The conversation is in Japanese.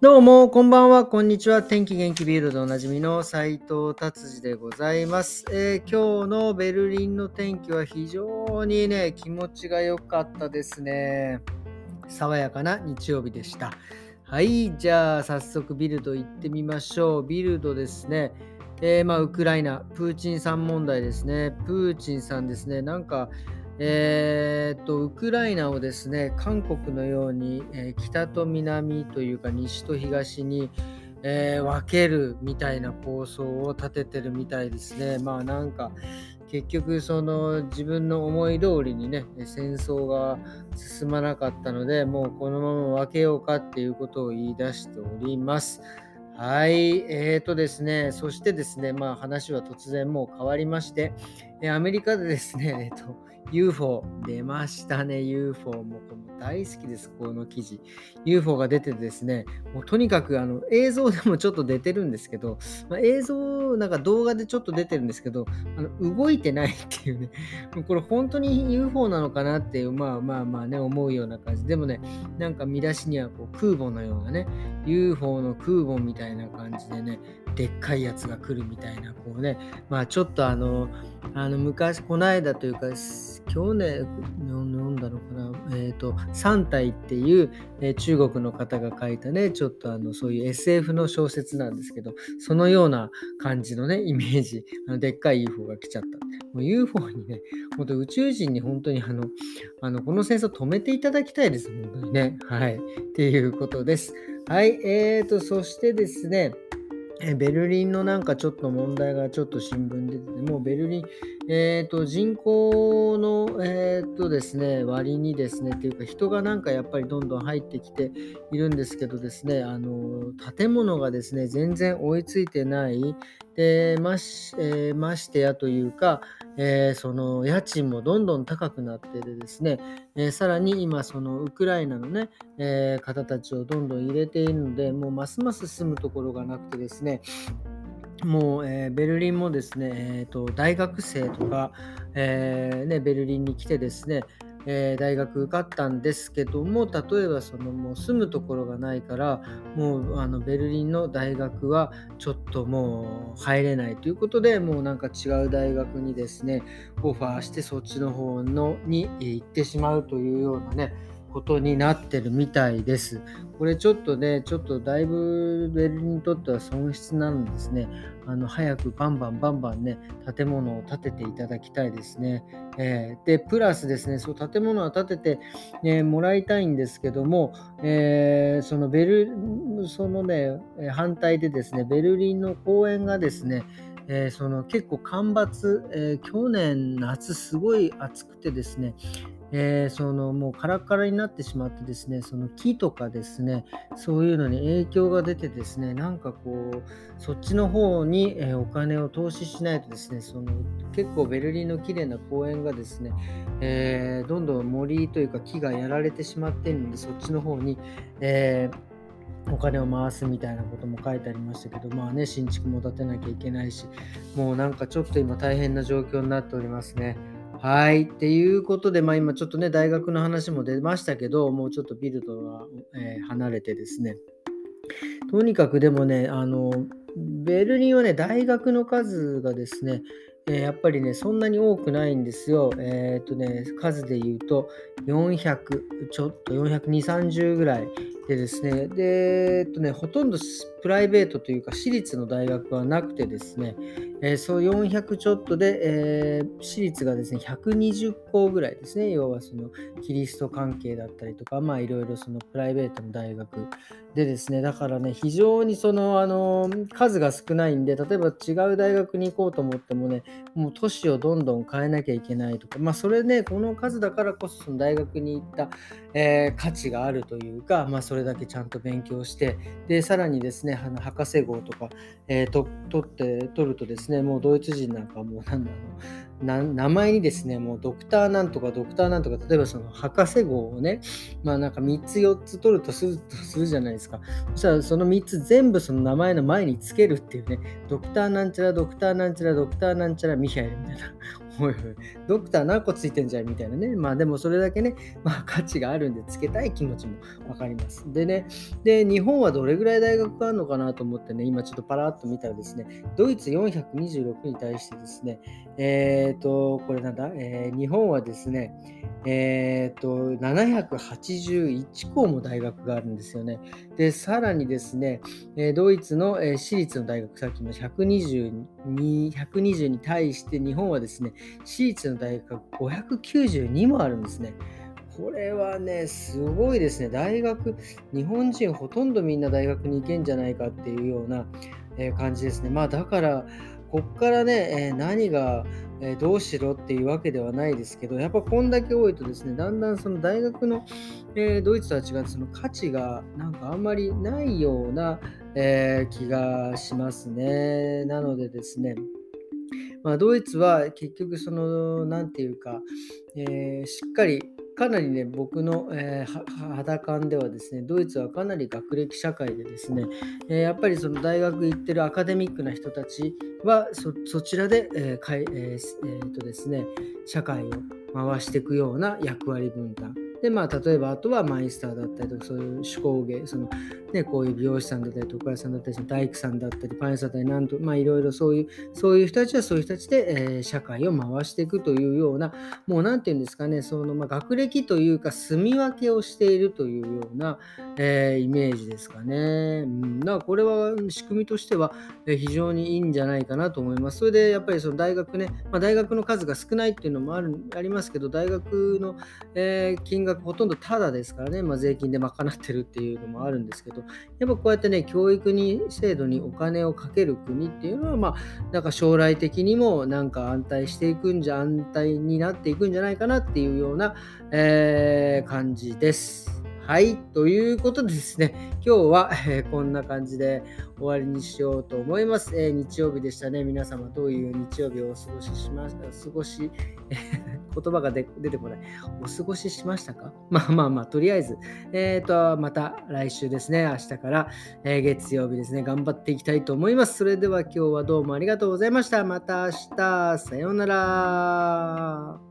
どうも、こんばんは、こんにちは。天気元気ビールでおなじみの斉藤達治でございます、えー、今日のベルリンの天気は非常にね、気持ちが良かったですね。爽やかな日曜日でした。はい、じゃあ早速ビルド行ってみましょう。ビルドですね。えー、まあ、ウクライナ、プーチンさん問題ですね。プーチンさんですね。なんか、えー、っとウクライナをですね韓国のように、えー、北と南というか西と東に、えー、分けるみたいな構想を立ててるみたいですね。まあなんか結局その自分の思い通りにね戦争が進まなかったのでもうこのまま分けようかっていうことを言い出しております。はい、えーとですね、そしてですね、まあ話は突然もう変わりまして、アメリカでですね、えっと、UFO 出ましたね、UFO。もう大好きです、この記事。UFO が出てですね、もうとにかくあの映像でもちょっと出てるんですけど、まあ、映像、なんか動画でちょっと出てるんですけど、あの動いてないっていうね、もうこれ本当に UFO なのかなっていう、まあまあまあね、思うような感じ。でもね、なんか見出しにはこう空母のようなね、UFO の空母みたいな感じでね、でっかいやつが来るみたいな、こうね、まあちょっとあの、あの昔、この間というか、去年、読んだのかな、えっ、ー、と、3体っていう、えー、中国の方が書いたね、ちょっとあのそういう SF の小説なんですけど、そのような感じのね、イメージ、あのでっかい UFO が来ちゃった。もう UFO にね、本当宇宙人に本当にあの、あのこの戦争止めていただきたいです、本当にね。はい。っていうことです。はい。えーと、そしてですね、ベルリンのなんかちょっと問題がちょっと新聞出てて、もうベルリン、え、ー、と、人口の、え、ー、とですね、割にですね、っていうか人がなんかやっぱりどんどん入ってきているんですけどですね、あの、建物がですね、全然追いついてない、で、まし、えー、ましてやというか、えー、その家賃もどんどん高くなってでですね、えー、さらに今そのウクライナのね、えー、方たちをどんどん入れているのでもうますます住むところがなくてですねもう、えー、ベルリンもですね、えーと、大学生とか、えーね、ベルリンに来てですね、えー、大学受かったんですけども例えばそのもう住むところがないからもうあのベルリンの大学はちょっともう入れないということでもうなんか違う大学にですねオファーしてそっちの方のに行ってしまうというようなねことになってるみたいです。これちょっとね、ちょっとだいぶベルリンにとっては損失なんですね。あの早くバンバンバンバンね、建物を建てていただきたいですね。えー、で、プラスですね、そう建物は建てて、ね、もらいたいんですけども、えー、そのベル、そのね、反対でですね、ベルリンの公園がですね、えー、その結構干ばつ、えー、去年夏すごい暑くてですね、えー、そのもうカラカラになってしまってですね、その木とかですね、そういうのに影響が出てですね、なんかこう、そっちの方に、えお金を投資しないとですね、その結構ベルリンの綺麗な公園がですね、えー、どんどん森というか木がやられてしまっているので、そっちの方に、えーお金を回すみたいなことも書いてありましたけど、まあね、新築も建てなきゃいけないし、もうなんかちょっと今大変な状況になっておりますね。はい。っていうことで、まあ今ちょっとね、大学の話も出ましたけど、もうちょっとビルとは、えー、離れてですね。とにかくでもね、あの、ベルリンはね、大学の数がですね、え、やっぱりね、そんなに多くないんですよ。えっ、とね、数で言うと、400、ちょっと420、30ぐらいでですね、で、えっとね、ほとんどプライベートというか私立の大学はなくてですね、えー、そう400ちょっとで、えー、私立がですね、120校ぐらいですね、要はそのキリスト関係だったりとか、まあいろいろそのプライベートの大学でですね、だからね、非常にその、あの、数が少ないんで、例えば違う大学に行こうと思ってもね、もう都市をどんどん変えなきゃいけないとか、まあそれね、この数だからこそその大学に行った、えー、価値があるというか、まあそれだけちゃんと勉強して、で、さらにですね、ねあの博士号とか、えー、と取って、取るとですね、もうドイツ人なんかもうなんだろうな、名前にですね、もうドクターなんとかドクターなんとか、例えばその博士号をね、まあなんか3つ4つ取るとするとするじゃないですか。そしたらその3つ全部その名前の前につけるっていうね、ドクターなんちゃら、ドクターなんちゃら、ドクターなんちゃら、ミヒャエルみたいな。おいおい、ドクター何個ついてんじゃんみたいなね。まあでもそれだけね、まあ価値があるんでつけたい気持ちもわかります。でね、で、日本はどれぐらい大学があるのかなと思ってね、今ちょっとパラッと見たらですね、ドイツ426に対してですね、えっ、ー、と、これなんだ、えー、日本はですね、えっ、ー、と、781校も大学があるんですよね。で、さらにですね、えドイツのえ私立の大学、さっきの122、120に対して日本はですね、私立の大学が592もあるんですね。これはね、すごいですね。大学、日本人ほとんどみんな大学に行けんじゃないかっていうようなえ感じですね。まあだから、こっからね、え何が、えどうしろっていうわけではないですけど、やっぱこんだけ多いとですね、だんだんその大学の、えドイツとは違ってその価値がなんかあんまりないような、え気がしますね。なのでですね、まあ、ドイツは結局その何て言うか、えー、しっかりかなりね、僕の、えー、肌感ではですね、ドイツはかなり学歴社会でですね、えー、やっぱりその大学行ってるアカデミックな人たちはそちらで、えーかいえーえー、とですね、社会を回していくような役割分担。で、まあ、例えば、あとはマイスターだったりとか、そういう手工芸、その、ね、こういう美容師さんだったり、床屋さんだったり、大工さんだったり、パン屋さんだったり、なんと、まあ、いろいろそういう、そういう人たちはそういう人たちで、えー、社会を回していくというような、もう、なんていうんですかね、その、まあ、学歴というか、住み分けをしているというような、えー、イメージですかね。うん、だからこれは仕組みとしては、非常にいいんじゃないかなと思います。それで、やっぱりその大学ね、まあ、大学の数が少ないっていうのもあるありますけど、大学の、えー、金額ほとんどタダですからね、まあ、税金で賄ってるっていうのもあるんですけど、やっぱこうやってね、教育に、制度にお金をかける国っていうのは、まあ、なんか将来的にもなんか安泰していくんじゃ、安泰になっていくんじゃないかなっていうような、えー、感じです。はい。ということでですね、今日は、えー、こんな感じで終わりにしようと思います。えー、日曜日でしたね。皆様、どういう日曜日をお過ごししました過ごしえ、言葉が出てこない。お過ごししましたか？まあまあまあ、とりあえず、えっ、ー、と、また来週ですね、明日から、え月曜日ですね、頑張っていきたいと思います。それでは今日はどうもありがとうございました。また明日、さようなら。